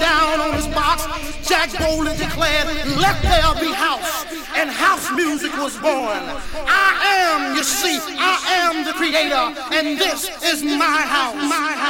down on his box, Jack boldly declared, Let there be house. And house music was born. I am, you see, I am the creator, and this is my house. My house.